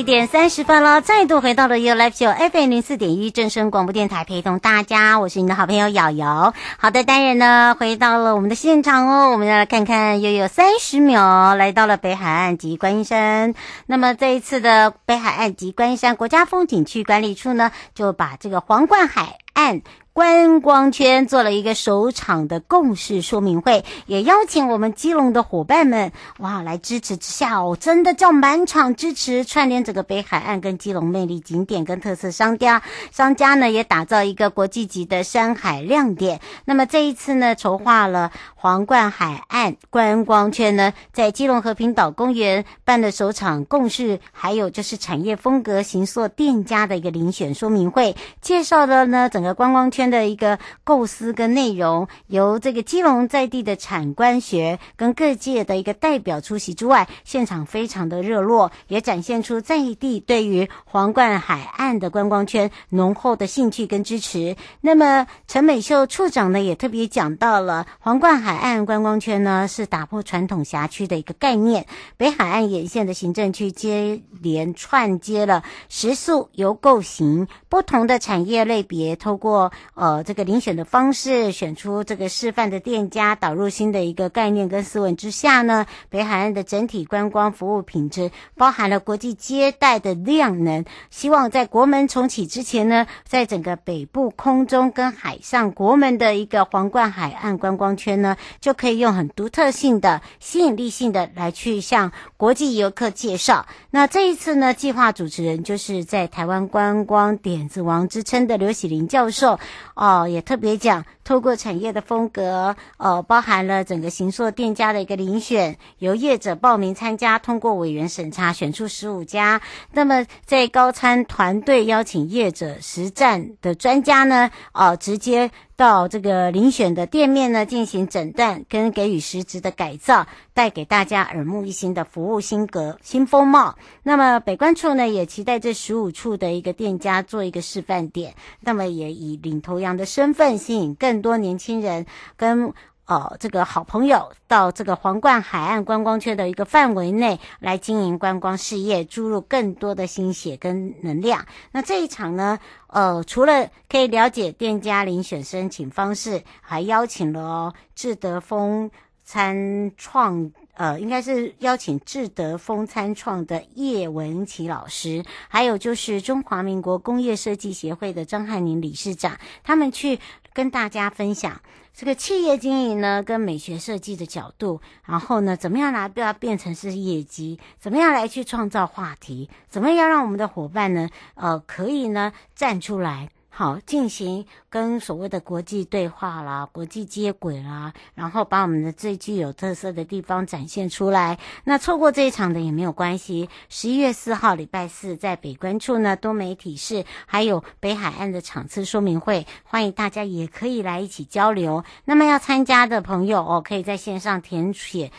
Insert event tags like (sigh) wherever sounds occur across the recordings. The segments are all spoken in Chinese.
一点三十分了，再度回到了 You Life Show FM 零四点一正声广播电台，陪同大家，我是你的好朋友瑶瑶。好的，当然呢，回到了我们的现场哦，我们要来看看，又有三十秒来到了北海岸及观音山。那么这一次的北海岸及观音山国家风景区管理处呢，就把这个皇冠海岸。观光圈做了一个首场的共识说明会，也邀请我们基隆的伙伴们哇来支持之下哦，真的叫满场支持，串联整个北海岸跟基隆魅力景点跟特色商家，商家呢也打造一个国际级的山海亮点。那么这一次呢，筹划了皇冠海岸观光圈呢，在基隆和平岛公园办的首场共识，还有就是产业风格形塑店家的一个遴选说明会，介绍了呢整个观光圈。圈的一个构思跟内容，由这个基隆在地的产官学跟各界的一个代表出席之外，现场非常的热络，也展现出在地对于皇冠海岸的观光圈浓厚的兴趣跟支持。那么陈美秀处长呢，也特别讲到了皇冠海岸观光圈呢，是打破传统辖区的一个概念，北海岸沿线的行政区接连串接了食宿游购行不同的产业类别，透过。呃，这个遴选的方式，选出这个示范的店家，导入新的一个概念跟思维之下呢，北海岸的整体观光服务品质，包含了国际接待的量能，希望在国门重启之前呢，在整个北部空中跟海上国门的一个皇冠海岸观光圈呢，就可以用很独特性的、吸引力性的来去向国际游客介绍。那这一次呢，计划主持人就是在台湾观光点子王之称的刘喜林教授。哦，也特别讲，透过产业的风格，呃，包含了整个行硕店家的一个遴选，由业者报名参加，通过委员审查，选出十五家。那么在高参团队邀请业者实战的专家呢，哦，直接。到这个遴选的店面呢，进行诊断跟给予实质的改造，带给大家耳目一新的服务新格新风貌。那么北关处呢，也期待这十五处的一个店家做一个示范点，那么也以领头羊的身份，吸引更多年轻人跟。哦，这个好朋友到这个皇冠海岸观光区的一个范围内来经营观光事业，注入更多的心血跟能量。那这一场呢，呃，除了可以了解店家遴选申请方式，还邀请了志德丰参创，呃，应该是邀请智德丰餐创的叶文琪老师，还有就是中华民国工业设计协会的张汉宁理事长，他们去跟大家分享。这个企业经营呢，跟美学设计的角度，然后呢，怎么样来不要变成是业绩？怎么样来去创造话题？怎么样让我们的伙伴呢，呃，可以呢站出来？好，进行跟所谓的国际对话啦、国际接轨啦，然后把我们的最具有特色的地方展现出来。那错过这一场的也没有关系。十一月四号礼拜四在北关处呢，多媒体室还有北海岸的场次说明会，欢迎大家也可以来一起交流。那么要参加的朋友哦，可以在线上填写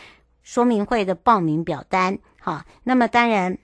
说明会的报名表单。好，那么当然。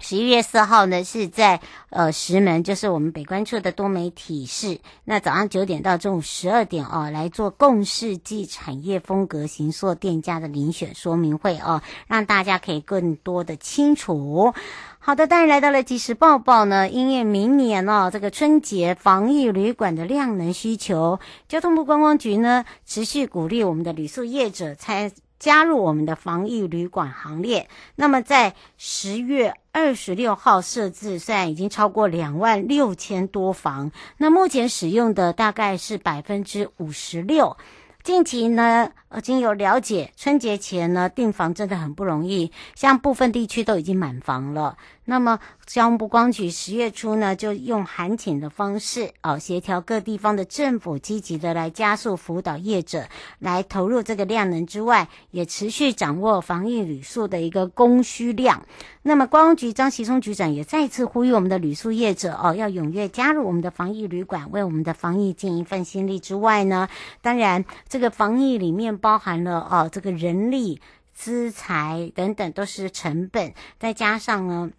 十一月四号呢，是在呃石门，就是我们北关处的多媒体室。那早上九点到中午十二点哦，来做共识暨产业风格形塑店家的遴选说明会哦，让大家可以更多的清楚。好的，当然来到了即时报报呢，因为明年哦，这个春节防疫旅馆的量能需求，交通部观光局呢持续鼓励我们的旅宿业者参。加入我们的防疫旅馆行列。那么，在十月二十六号设置，虽然已经超过两万六千多房，那目前使用的大概是百分之五十六。近期呢，呃，经有了解，春节前呢订房真的很不容易，像部分地区都已经满房了。那么，交通部光局十月初呢，就用函请的方式，哦，协调各地方的政府，积极的来加速辅导业者来投入这个量能之外，也持续掌握防疫旅宿的一个供需量。那么，观光局张其松局长也再次呼吁我们的旅宿业者哦，要踊跃加入我们的防疫旅馆，为我们的防疫尽一份心力之外呢，当然，这个防疫里面包含了哦，这个人力、资财等等都是成本，再加上呢。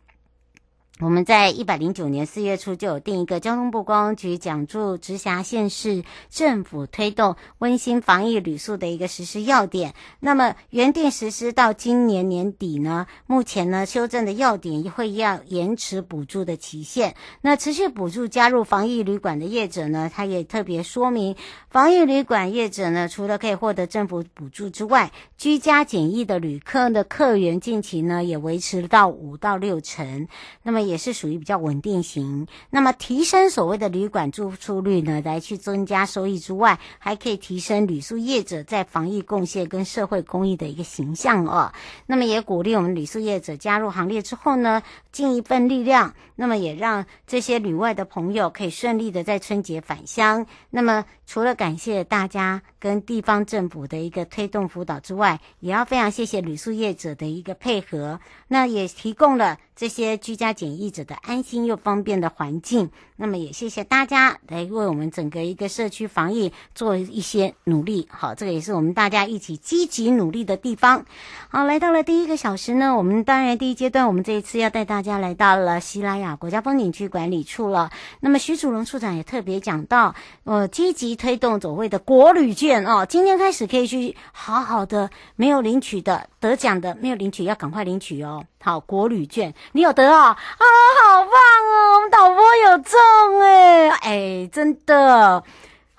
我们在一百零九年四月初就有定一个交通部公安局讲助直辖县市政府推动温馨防疫旅宿的一个实施要点。那么原定实施到今年年底呢，目前呢修正的要点会要延迟补助的期限。那持续补助加入防疫旅馆的业者呢，他也特别说明，防疫旅馆业者呢，除了可以获得政府补助之外，居家检疫的旅客的客源近期呢也维持到五到六成。那么。也是属于比较稳定型，那么提升所谓的旅馆住宿率呢，来去增加收益之外，还可以提升旅宿业者在防疫贡献跟社会公益的一个形象哦。那么也鼓励我们旅宿业者加入行列之后呢，尽一份力量，那么也让这些旅外的朋友可以顺利的在春节返乡。那么除了感谢大家跟地方政府的一个推动辅导之外，也要非常谢谢旅宿业者的一个配合，那也提供了。这些居家检疫者的安心又方便的环境，那么也谢谢大家来为我们整个一个社区防疫做一些努力。好，这个也是我们大家一起积极努力的地方。好，来到了第一个小时呢，我们当然第一阶段，我们这一次要带大家来到了西拉雅国家风景区管理处了。那么徐祖荣处长也特别讲到，呃，积极推动所谓的国旅券哦，今天开始可以去好好的，没有领取的得奖的没有领取，要赶快领取哦。好，国旅券你有得啊？啊，好棒哦！我们导播有中哎，哎，真的。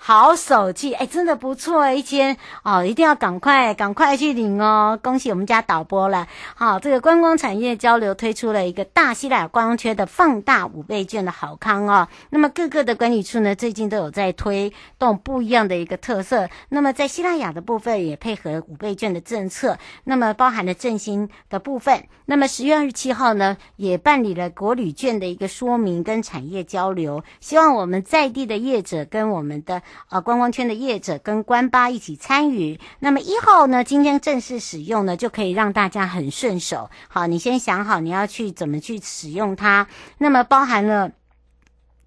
好手气，哎，真的不错，一千哦，一定要赶快赶快去领哦！恭喜我们家导播了。好，这个观光产业交流推出了一个大西拉雅观光圈的放大五倍券的好康哦。那么各个的管理处呢，最近都有在推动不一样的一个特色。那么在西拉雅的部分也配合五倍券的政策，那么包含了振兴的部分。那么十月二十七号呢，也办理了国旅券的一个说明跟产业交流，希望我们在地的业者跟我们的。呃，观光圈的业者跟官巴一起参与。那么一号呢，今天正式使用呢，就可以让大家很顺手。好，你先想好你要去怎么去使用它。那么包含了。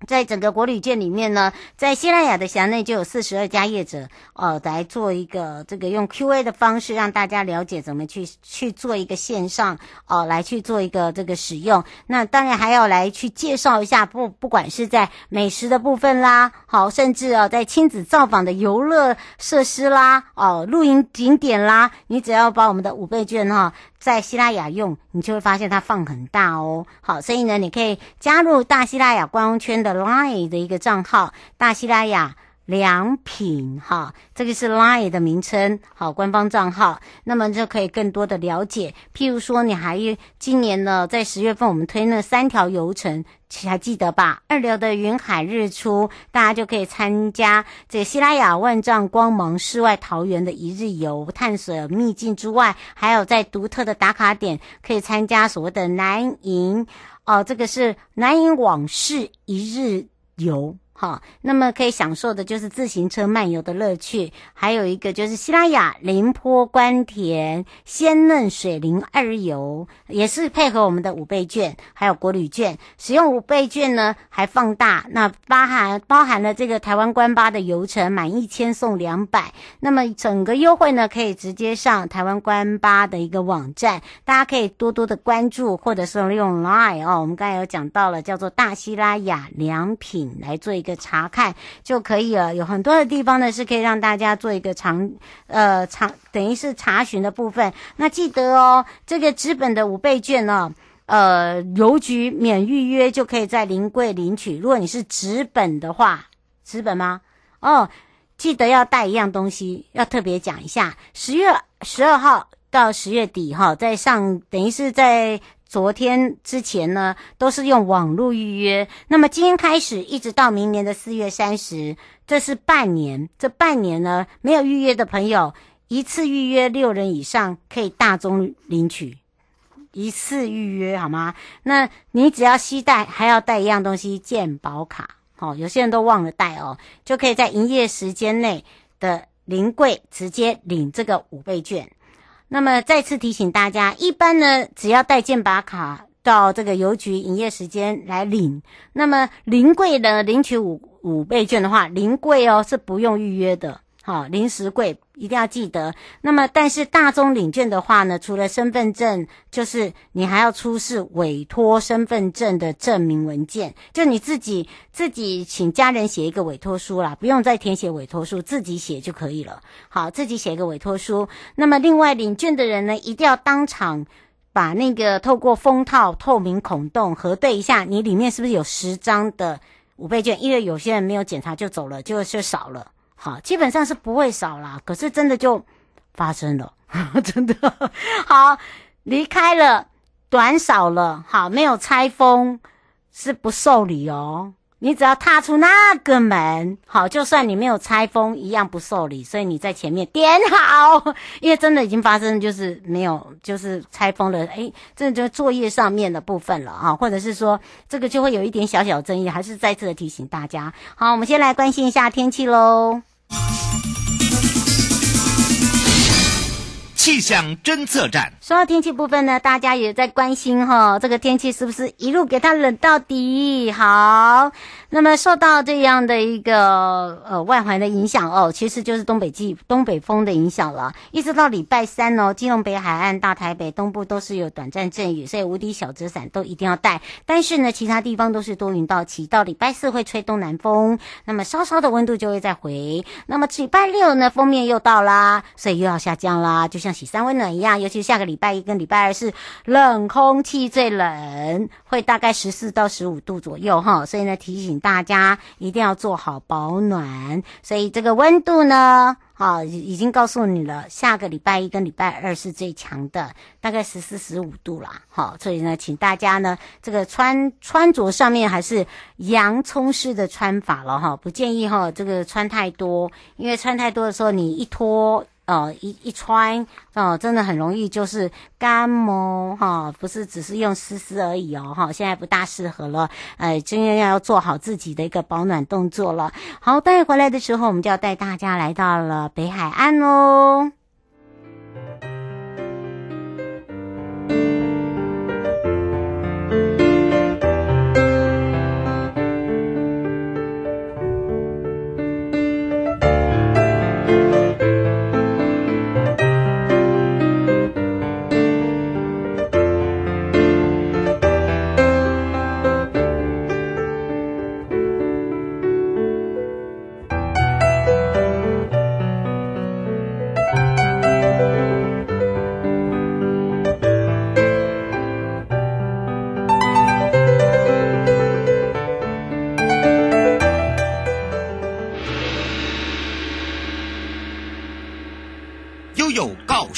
在整个国旅券里面呢，在西拉雅的辖内就有四十二家业者，呃，来做一个这个用 Q&A 的方式，让大家了解怎么去去做一个线上，哦、来去做一个这个使用。那当然还要来去介绍一下，不不管是在美食的部分啦，好，甚至哦、在亲子造访的游乐设施啦，哦、露营景点啦，你只要把我们的五倍券哈。在西拉雅用，你就会发现它放很大哦。好，所以呢，你可以加入大西拉雅官方圈的 Line 的一个账号，大西拉雅。良品哈，这个是 Line 的名称，好，官方账号，那么就可以更多的了解。譬如说，你还今年呢，在十月份我们推那三条游程，还记得吧？二流的云海日出，大家就可以参加这个西拉雅万丈光芒世外桃源的一日游，探索秘境之外，还有在独特的打卡点可以参加所谓的南瀛哦，这个是南瀛往事一日游。好，那么可以享受的就是自行车漫游的乐趣，还有一个就是西拉雅林坡观田鲜嫩水灵二游，也是配合我们的五倍券，还有国旅券，使用五倍券呢还放大，那包含包含了这个台湾观巴的游程，满一千送两百，那么整个优惠呢可以直接上台湾观巴的一个网站，大家可以多多的关注，或者是用 Line 哦，我们刚才有讲到了叫做大西拉雅良品来做一个。一个查看就可以了，有很多的地方呢是可以让大家做一个长呃长等于是查询的部分。那记得哦，这个纸本的五倍券呢、呃，邮局免预约就可以在临柜领取。如果你是纸本的话，纸本吗？哦，记得要带一样东西，要特别讲一下，十月十二号到十月底哈，在上等于是在。昨天之前呢，都是用网络预约。那么今天开始，一直到明年的四月三十，这是半年。这半年呢，没有预约的朋友，一次预约六人以上可以大宗领取。一次预约好吗？那你只要携带，还要带一样东西，健保卡。哦，有些人都忘了带哦，就可以在营业时间内的临柜直接领这个五倍券。那么再次提醒大家，一般呢，只要带健保卡到这个邮局营业时间来领。那么临柜呢，领取五五倍券的话，临柜哦是不用预约的。好，临时柜一定要记得。那么，但是大宗领券的话呢，除了身份证，就是你还要出示委托身份证的证明文件，就你自己自己请家人写一个委托书啦，不用再填写委托书，自己写就可以了。好，自己写一个委托书。那么，另外领券的人呢，一定要当场把那个透过封套透明孔洞核对一下，你里面是不是有十张的五倍券？因为有些人没有检查就走了，就是少了。好，基本上是不会少啦，可是真的就发生了，(laughs) 真的好离开了，短少了，好没有拆封是不受理哦。你只要踏出那个门，好，就算你没有拆封，一样不受理。所以你在前面点好，因为真的已经发生，就是没有，就是拆封了。诶，这就作业上面的部分了啊，(laughs) 或者是说这个就会有一点小小争议，还是再次的提醒大家。好，我们先来关心一下天气喽。气象侦测站。说到天气部分呢，大家也在关心哈，这个天气是不是一路给它冷到底？好，那么受到这样的一个呃外环的影响哦，其实就是东北季东北风的影响了。一直到礼拜三哦，金融北海岸、大台北东部都是有短暂阵雨，所以无敌小遮伞都一定要带。但是呢，其他地方都是多云到晴，到礼拜四会吹东南风，那么稍稍的温度就会再回。那么礼拜六呢，锋面又到啦，所以又要下降啦，就像。喜三温暖一样，尤其下个礼拜一跟礼拜二是冷空气最冷，会大概十四到十五度左右哈，所以呢，提醒大家一定要做好保暖。所以这个温度呢，好，已经告诉你了，下个礼拜一跟礼拜二是最强的，大概十四十五度啦。好，所以呢，请大家呢，这个穿穿着上面还是洋葱式的穿法了哈，不建议哈，这个穿太多，因为穿太多的时候你一脱。哦，一一穿哦，真的很容易就是干哦哈，不是只是用湿湿而已哦哈，现在不大适合了，哎，真的要做好自己的一个保暖动作了。好，待会回来的时候，我们就要带大家来到了北海岸哦。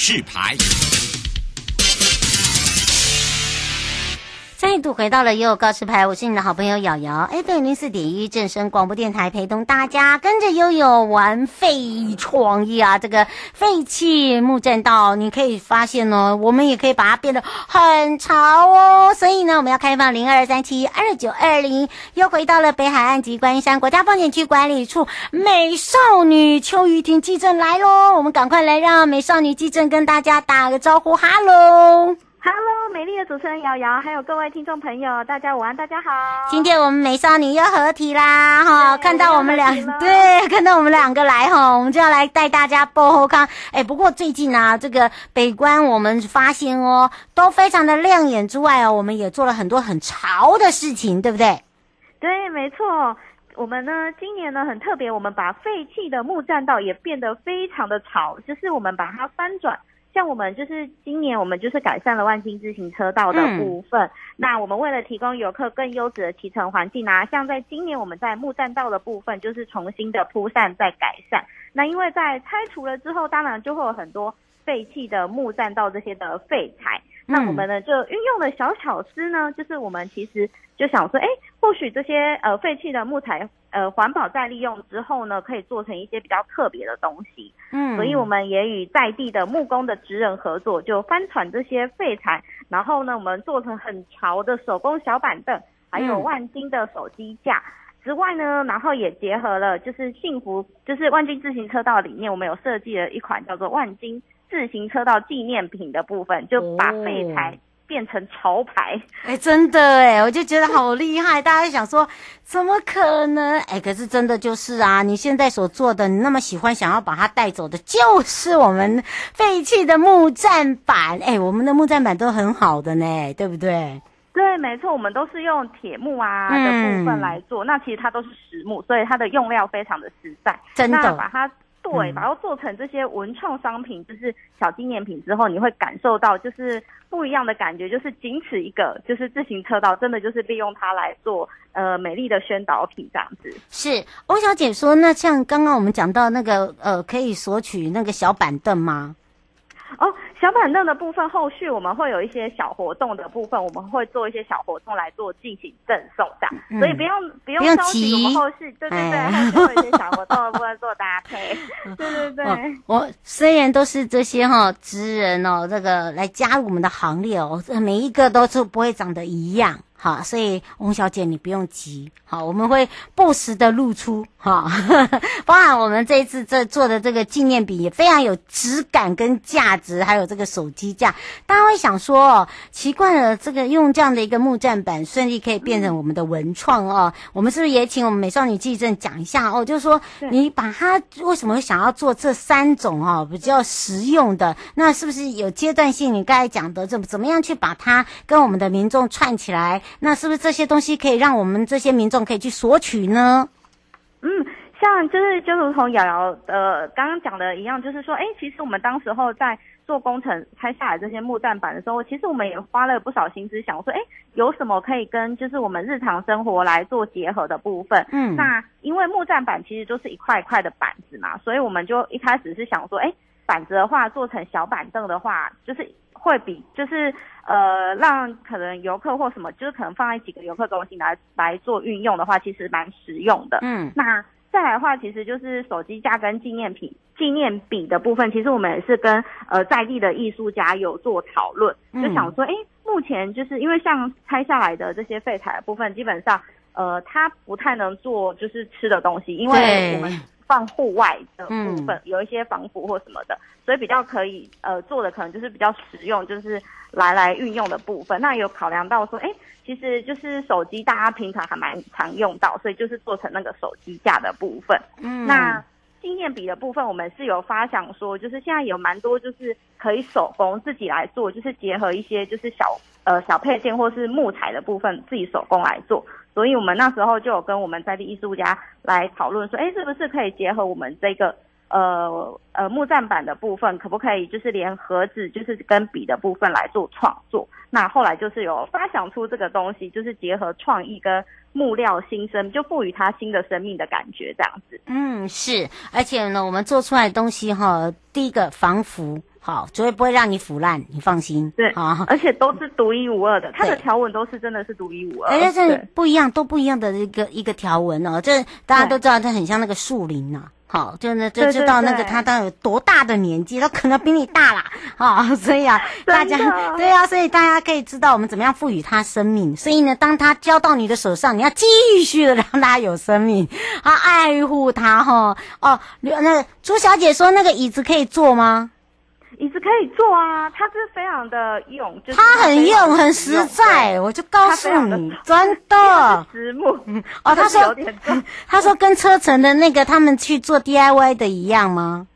示牌，回到了悠悠告示牌，我是你的好朋友瑶瑶，FM 零四点一正声广播电台，陪同大家跟着悠悠玩废创意啊！这个废弃木栈道，你可以发现哦，我们也可以把它变得很潮哦。所以呢，我们要开放零二三七二九二零，又回到了北海岸及观音山国家风景区管理处，美少女邱雨婷记者来喽！我们赶快来让美少女记者跟大家打个招呼，哈喽。Hello，美丽的主持人瑶瑶，还有各位听众朋友，大家午安，大家好。今天我们美少女又合体啦，哈，看到我们两，对，看到我们两个来哈，我们就要来带大家播后康。哎，不过最近啊，这个北关我们发现哦，都非常的亮眼之外哦，我们也做了很多很潮的事情，对不对？对，没错。我们呢，今年呢很特别，我们把废弃的木栈道也变得非常的潮，就是我们把它翻转。像我们就是今年，我们就是改善了万金自行车道的部分。嗯、那我们为了提供游客更优质的骑乘环境啊，像在今年我们在木栈道的部分，就是重新的铺散再改善。那因为在拆除了之后，当然就会有很多废弃的木栈道这些的废材。那我们呢就运用的小巧思呢，就是我们其实就想说，哎，或许这些呃废弃的木材呃环保再利用之后呢，可以做成一些比较特别的东西。嗯，所以我们也与在地的木工的职人合作，就翻船这些废材，然后呢，我们做成很潮的手工小板凳，还有万金的手机架。嗯之外呢，然后也结合了就是幸福，就是万金自行车道里面，我们有设计了一款叫做万金自行车道纪念品的部分，就把废材变成潮牌。哎、哦，真的哎，我就觉得好厉害。大家想说，怎么可能？哎，可是真的就是啊，你现在所做的，你那么喜欢，想要把它带走的，就是我们废弃的木栈板。哎，我们的木栈板都很好的呢，对不对？对，没错，我们都是用铁木啊的部分来做，嗯、那其实它都是实木，所以它的用料非常的实在。真的，把它对，把它做成这些文创商品，就是小纪念品之后，你会感受到就是不一样的感觉，就是仅此一个，就是自行车道，真的就是利用它来做呃美丽的宣导品这样子。是，欧小姐说，那像刚刚我们讲到那个呃，可以索取那个小板凳吗？哦，小板凳的部分，后续我们会有一些小活动的部分，我们会做一些小活动来做进行赠送这样，嗯、所以不用不用着急，我们后续对对对，哎、后续会有一些小活动的部分 (laughs) 做搭配，对对对。我虽然都是这些哈职人哦，这个来加入我们的行列哦，每一个都是不会长得一样。好，所以翁小姐你不用急，好，我们会不时的露出，哈，包含我们这一次这做的这个纪念品也非常有质感跟价值，还有这个手机架，大家会想说哦，奇怪了，这个用这样的一个木栈板顺利可以变成我们的文创哦，我们是不是也请我们美少女记忆镇讲一下哦？就是说你把它为什么会想要做这三种哦比较实用的？那是不是有阶段性？你刚才讲的怎么怎么样去把它跟我们的民众串起来？那是不是这些东西可以让我们这些民众可以去索取呢？嗯，像就是就如同瑶瑶呃刚刚讲的一样，就是说，哎，其实我们当时候在做工程拆下来这些木栈板的时候，其实我们也花了不少心思，想说，哎，有什么可以跟就是我们日常生活来做结合的部分？嗯，那因为木栈板其实就是一块一块的板子嘛，所以我们就一开始是想说，哎，板子的话做成小板凳的话，就是。会比就是呃，让可能游客或什么，就是可能放在几个游客中心来来做运用的话，其实蛮实用的。嗯，那再来的话，其实就是手机架跟纪念品、纪念笔的部分，其实我们也是跟呃在地的艺术家有做讨论，就想说，哎，目前就是因为像拆下来的这些废材的部分，基本上呃，它不太能做就是吃的东西，因为我们。放户外的部分，嗯、有一些防腐或什么的，所以比较可以呃做的可能就是比较实用，就是来来运用的部分。那有考量到说，哎，其实就是手机大家平常还蛮常用到，所以就是做成那个手机架的部分。嗯，那纪念笔的部分，我们是有发想说，就是现在有蛮多就是可以手工自己来做，就是结合一些就是小呃小配件或是木材的部分，自己手工来做。所以我们那时候就有跟我们在地艺术家来讨论说，哎，是不是可以结合我们这个呃呃木栈板的部分，可不可以就是连盒子就是跟笔的部分来做创作？那后来就是有发想出这个东西，就是结合创意跟木料新生，就赋予它新的生命的感觉，这样子。嗯，是，而且呢，我们做出来的东西哈，第一个防腐。好，绝对不会让你腐烂，你放心。对，啊，而且都是独一无二的，它的条纹都是真的是独一无二。而且这不一样，都不一样的一个一个条纹哦。这大家都知道，它很像那个树林呐。好，就那就知道那个他到底有多大的年纪，他可能比你大啦。好，所以啊，大家 (laughs) 对啊，所以大家可以知道我们怎么样赋予他生命。所以呢，当他交到你的手上，你要继续的 (laughs) 让他有生命，啊爱护他哈。哦，那朱小姐说那个椅子可以坐吗？椅子可以坐啊，它是非常的用，就是它很用，很实在。我就告诉你，真的。(laughs) 实木 (laughs) 哦，他说，(laughs) 他说跟车城的那个他们去做 DIY 的一样吗？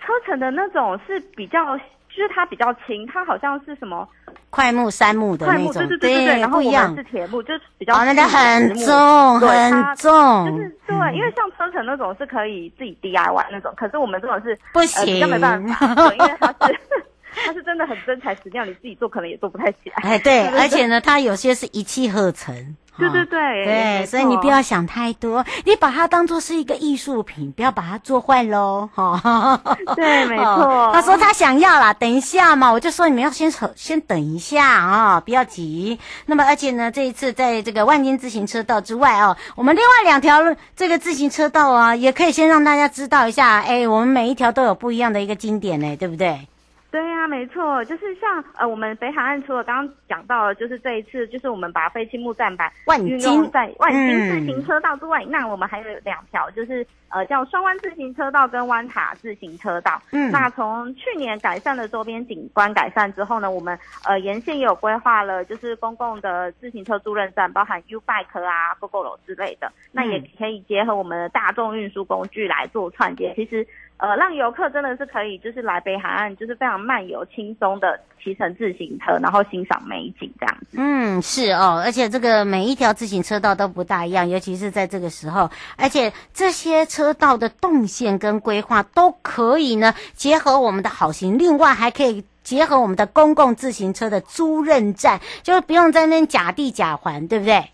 哦，车城的那种是比较，就是它比较轻，它好像是什么？快木、杉木的那种，对对对对对，然后我们是铁木，就是比较哦，那个很重很重，就是对，因为像车城那种是可以自己 DIY 那种，可是我们这种是不行，比较没办法，因为它是 (laughs) 它是真的很真材实料，你自己做可能也做不太起来。哎，对，(laughs) 而且呢，它有些是一气呵成。对对对，对，所以你不要想太多，你把它当做是一个艺术品，不要把它做坏喽，(laughs) 哈。对，没错。他说他想要啦，等一下嘛，我就说你们要先先等一下啊，不要急。那么而且呢，这一次在这个万金自行车道之外哦，我们另外两条这个自行车道啊，也可以先让大家知道一下，哎，我们每一条都有不一样的一个经典呢，对不对？对呀、啊，没错，就是像呃，我们北海岸除了刚刚讲到的，就是这一次，就是我们把废弃木栈板运用在万金自行车道之外，嗯、那我们还有两条，就是呃叫双湾自行车道跟湾塔自行车道。嗯，那从去年改善了周边景观改善之后呢，我们呃沿线也有规划了，就是公共的自行车租赁站，包含 U Bike 啊、Gogoro 之类的，那也可以结合我们的大众运输工具来做串接。其实。呃，让游客真的是可以，就是来北海岸，就是非常漫游、轻松的骑乘自行车，然后欣赏美景这样子。嗯，是哦，而且这个每一条自行车道都不大一样，尤其是在这个时候，而且这些车道的动线跟规划都可以呢结合我们的好行，另外还可以结合我们的公共自行车的租任站，就不用在那假地假环，对不对？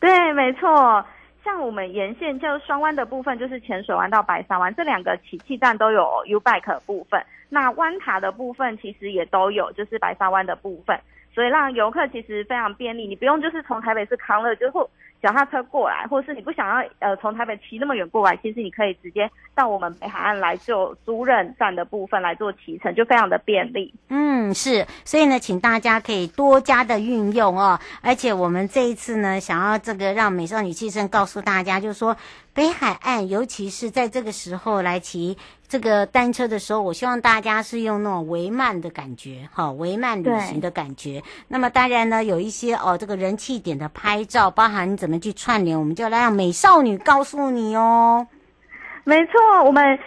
对，没错。像我们沿线就双湾的部分，就是浅水湾到白沙湾这两个起气站都有 U Bike 部分。那湾塔的部分其实也都有，就是白沙湾的部分，所以让游客其实非常便利。你不用就是从台北市康乐就或脚踏车过来，或者是你不想要呃从台北骑那么远过来，其实你可以直接到我们北海岸来做租赁站的部分来做骑乘，就非常的便利。嗯，是，所以呢，请大家可以多加的运用哦。而且我们这一次呢，想要这个让美少女汽车告诉大家，就是说北海岸，尤其是在这个时候来骑这个单车的时候，我希望大家是用那种微慢的感觉，哈，微慢旅行的感觉。那么当然呢，有一些哦，这个人气点的拍照，包含你怎么去串联，我们就来让美少女告诉你哦。没错，我们。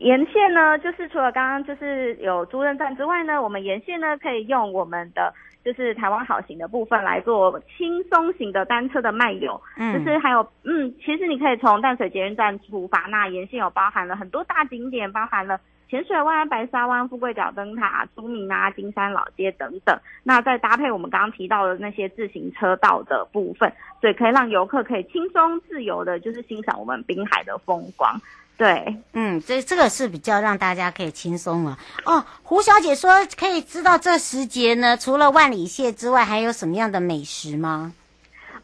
沿线呢，就是除了刚刚就是有租赁站之外呢，我们沿线呢可以用我们的就是台湾好行的部分来做轻松型的单车的漫游。嗯，就是还有嗯，其实你可以从淡水捷运站出发，那沿线有包含了很多大景点，包含了浅水湾、白沙湾、富贵角灯塔、朱铭啊、金山老街等等。那再搭配我们刚刚提到的那些自行车道的部分，所以可以让游客可以轻松自由的，就是欣赏我们滨海的风光。对，嗯，这这个是比较让大家可以轻松了哦。胡小姐说，可以知道这时节呢，除了万里蟹之外，还有什么样的美食吗？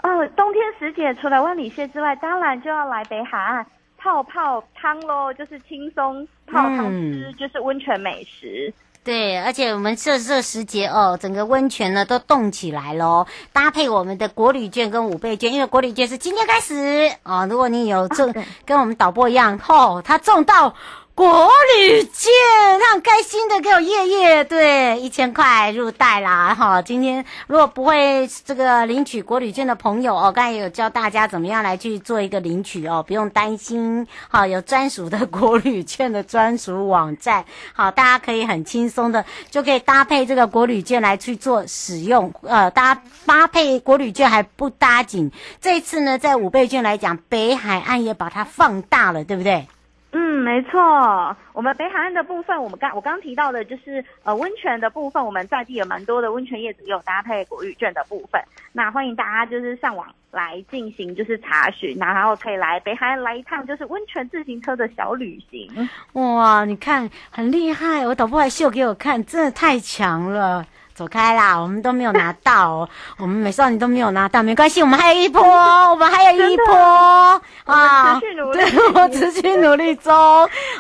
哦，冬天时节除了万里蟹之外，当然就要来北海岸泡泡汤喽，就是轻松泡汤吃，嗯、就是温泉美食。对，而且我们这这时节哦，整个温泉呢都冻起来喽，搭配我们的国旅券跟五倍券，因为国旅券是今天开始哦，如果你有中，啊、跟我们导播一样，吼、哦，他中到。国旅券，他很开心的给我叶叶，对，一千块入袋啦哈。今天如果不会这个领取国旅券的朋友哦，刚才有教大家怎么样来去做一个领取哦，不用担心，好，有专属的国旅券的专属网站，好，大家可以很轻松的就可以搭配这个国旅券来去做使用，呃，搭搭配国旅券还不搭紧，这次呢，在五倍券来讲，北海岸也把它放大了，对不对？嗯，没错，我们北海岸的部分，我们刚我刚提到的就是呃温泉的部分，我们在地有蛮多的温泉业者有搭配国旅券的部分，那欢迎大家就是上网来进行就是查询，然后可以来北海岸来一趟就是温泉自行车的小旅行。哇，你看很厉害，我导播还秀给我看，真的太强了。走开啦，我们都没有拿到，哦，(laughs) 我们美少女都没有拿到，没关系，我们还有一波，(laughs) 我们还有一波啊！持续努力，对，(laughs) 我持续努力中，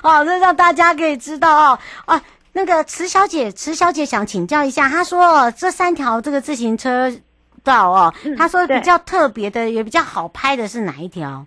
好，这让大家可以知道哦。啊，那个池小姐，池小姐想请教一下，她说这三条这个自行车道哦，嗯、她说比较特别的，也比较好拍的是哪一条？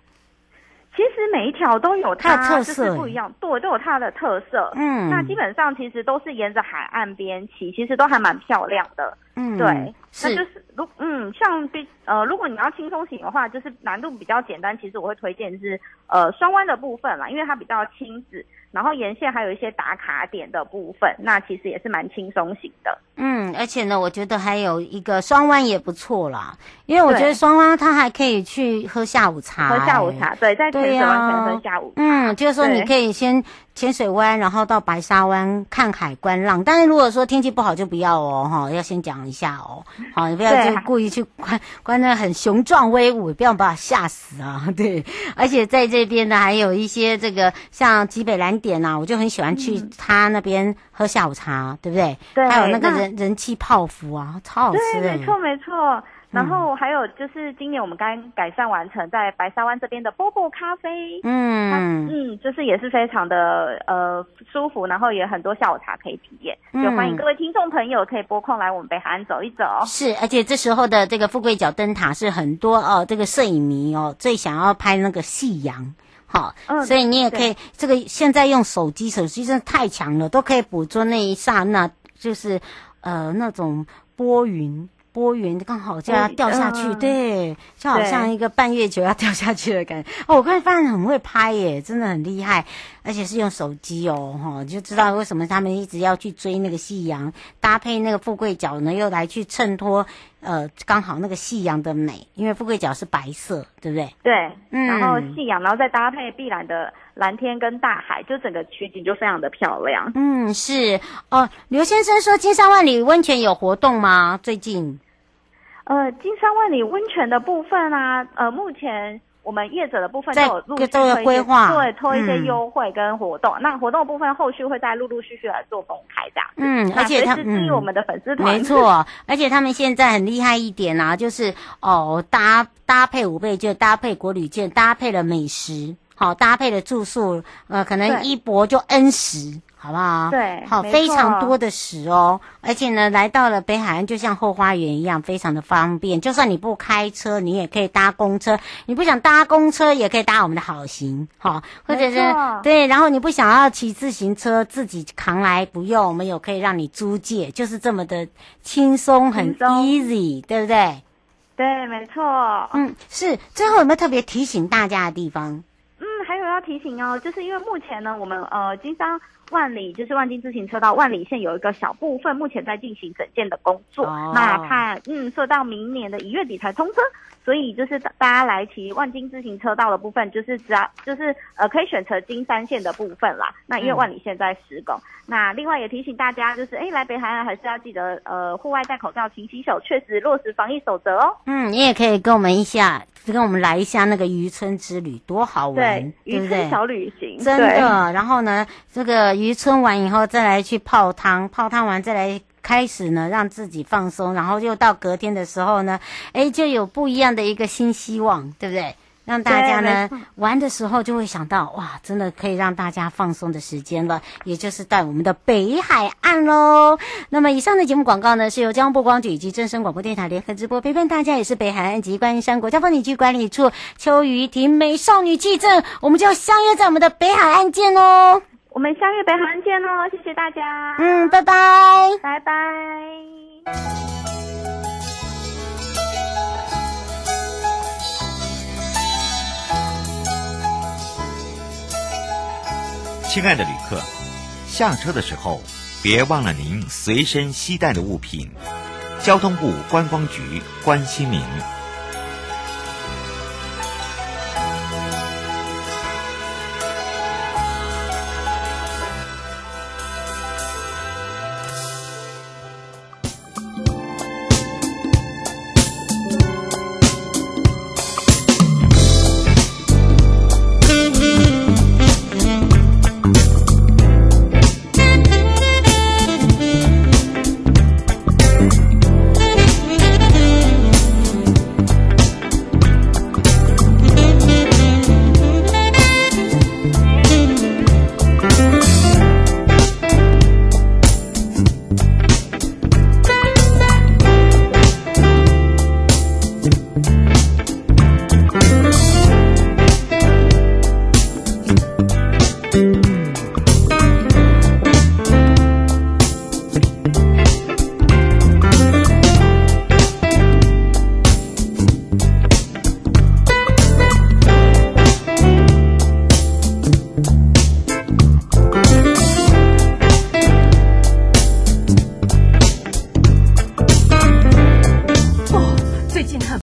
其实每一条都有它特色，就是不一样，对，都有它的特色。嗯，那基本上其实都是沿着海岸边骑，其实都还蛮漂亮的。嗯，对，那就是如嗯，像比呃，如果你要轻松型的话，就是难度比较简单。其实我会推荐是呃双弯的部分啦，因为它比较亲子。然后沿线还有一些打卡点的部分，那其实也是蛮轻松型的。嗯，而且呢，我觉得还有一个双弯也不错啦，因为我觉得双弯它还可以去喝下午茶，喝下午茶，对，在浅水湾可以喝下午茶。嗯，就是说你可以先。浅水湾，然后到白沙湾看海观浪。但是如果说天气不好就不要哦，哈，要先讲一下哦，(laughs) 好，你不要就故意去 (laughs) 观观那很雄壮威武，不要把它吓死啊，(laughs) 对。而且在这边呢，还有一些这个像极北蓝点呐，我就很喜欢去他那边喝下午茶，对不对？对。还有那个人人气泡芙啊，超好吃的。对，没错，没错。然后还有就是今年我们刚改善完成在白沙湾这边的波波咖啡，嗯。嗯，就是也是非常的呃舒服，然后也很多下午茶可以体验，嗯、就欢迎各位听众朋友可以拨空来我们北海岸走一走。是，而且这时候的这个富贵角灯塔是很多哦，这个摄影迷哦最想要拍那个夕阳，好、所以你也可以这个现在用手机，手机真的太强了，都可以捕捉那一刹那，就是呃那种波云。波云刚好就要掉下去，嗯、对，就好像一个半月球要掉下去的感觉。(laughs) 哦，我看发现很会拍耶，真的很厉害，而且是用手机哦，哈，就知道为什么他们一直要去追那个夕阳，搭配那个富贵角呢，又来去衬托，呃，刚好那个夕阳的美，因为富贵角是白色，对不对？对，嗯，然后夕阳，然后再搭配碧蓝的蓝天跟大海，就整个取景就非常的漂亮。嗯，是哦。刘先生说，金山万里温泉有活动吗？最近？呃，金山万里温泉的部分啊，呃，目前我们业者的部分都有陆续做规划，对，拖一些优惠跟活动。嗯、那活动的部分后续会再陆陆续续来做公开这样。嗯，而且他们我们的粉丝团、嗯、没错，而且他们现在很厉害一点啊，就是哦搭搭配五倍券，搭配国旅券，搭配了美食，好搭配了住宿，呃，可能一博就 N 十。好不好？对，好，非常多的食哦，而且呢，来到了北海岸就像后花园一样，非常的方便。就算你不开车，你也可以搭公车；你不想搭公车，也可以搭我们的好行，好，或者是对。然后你不想要骑自行车自己扛来，不用，我们有可以让你租借，就是这么的轻松，很 easy，对不对？对，没错。嗯，是。最后有没有特别提醒大家的地方？嗯，还有要提醒哦，就是因为目前呢，我们呃经商。万里就是万金自行车道万里线有一个小部分，目前在进行整建的工作。哦、那看，嗯，说到明年的一月底才通车，所以就是大家来骑万金自行车道的部分，就是只要就是呃可以选择金山线的部分啦。那因为万里线在施工，嗯、那另外也提醒大家，就是哎来北海岸还是要记得呃户外戴口罩、勤洗手，确实落实防疫守则哦。嗯，你也可以跟我们一下，跟我们来一下那个渔村之旅，多好玩，对，对不对？渔村小旅行，真的。然后呢，这个。渔村完以后，再来去泡汤，泡汤完再来开始呢，让自己放松，然后又到隔天的时候呢，哎，就有不一样的一个新希望，对不对？让大家呢玩的时候就会想到，哇，真的可以让大家放松的时间了，也就是在我们的北海岸喽。那么以上的节目广告呢，是由交通部光局以及正声广播电台联合直播，陪伴大家也是北海岸及观音山国家风景区管理处秋雨亭美少女记证，我们就要相约在我们的北海岸见哦。我们相约北航见喽，谢谢大家。嗯，拜拜，拜拜。亲爱的旅客，下车的时候别忘了您随身携带的物品。交通部观光局关心您。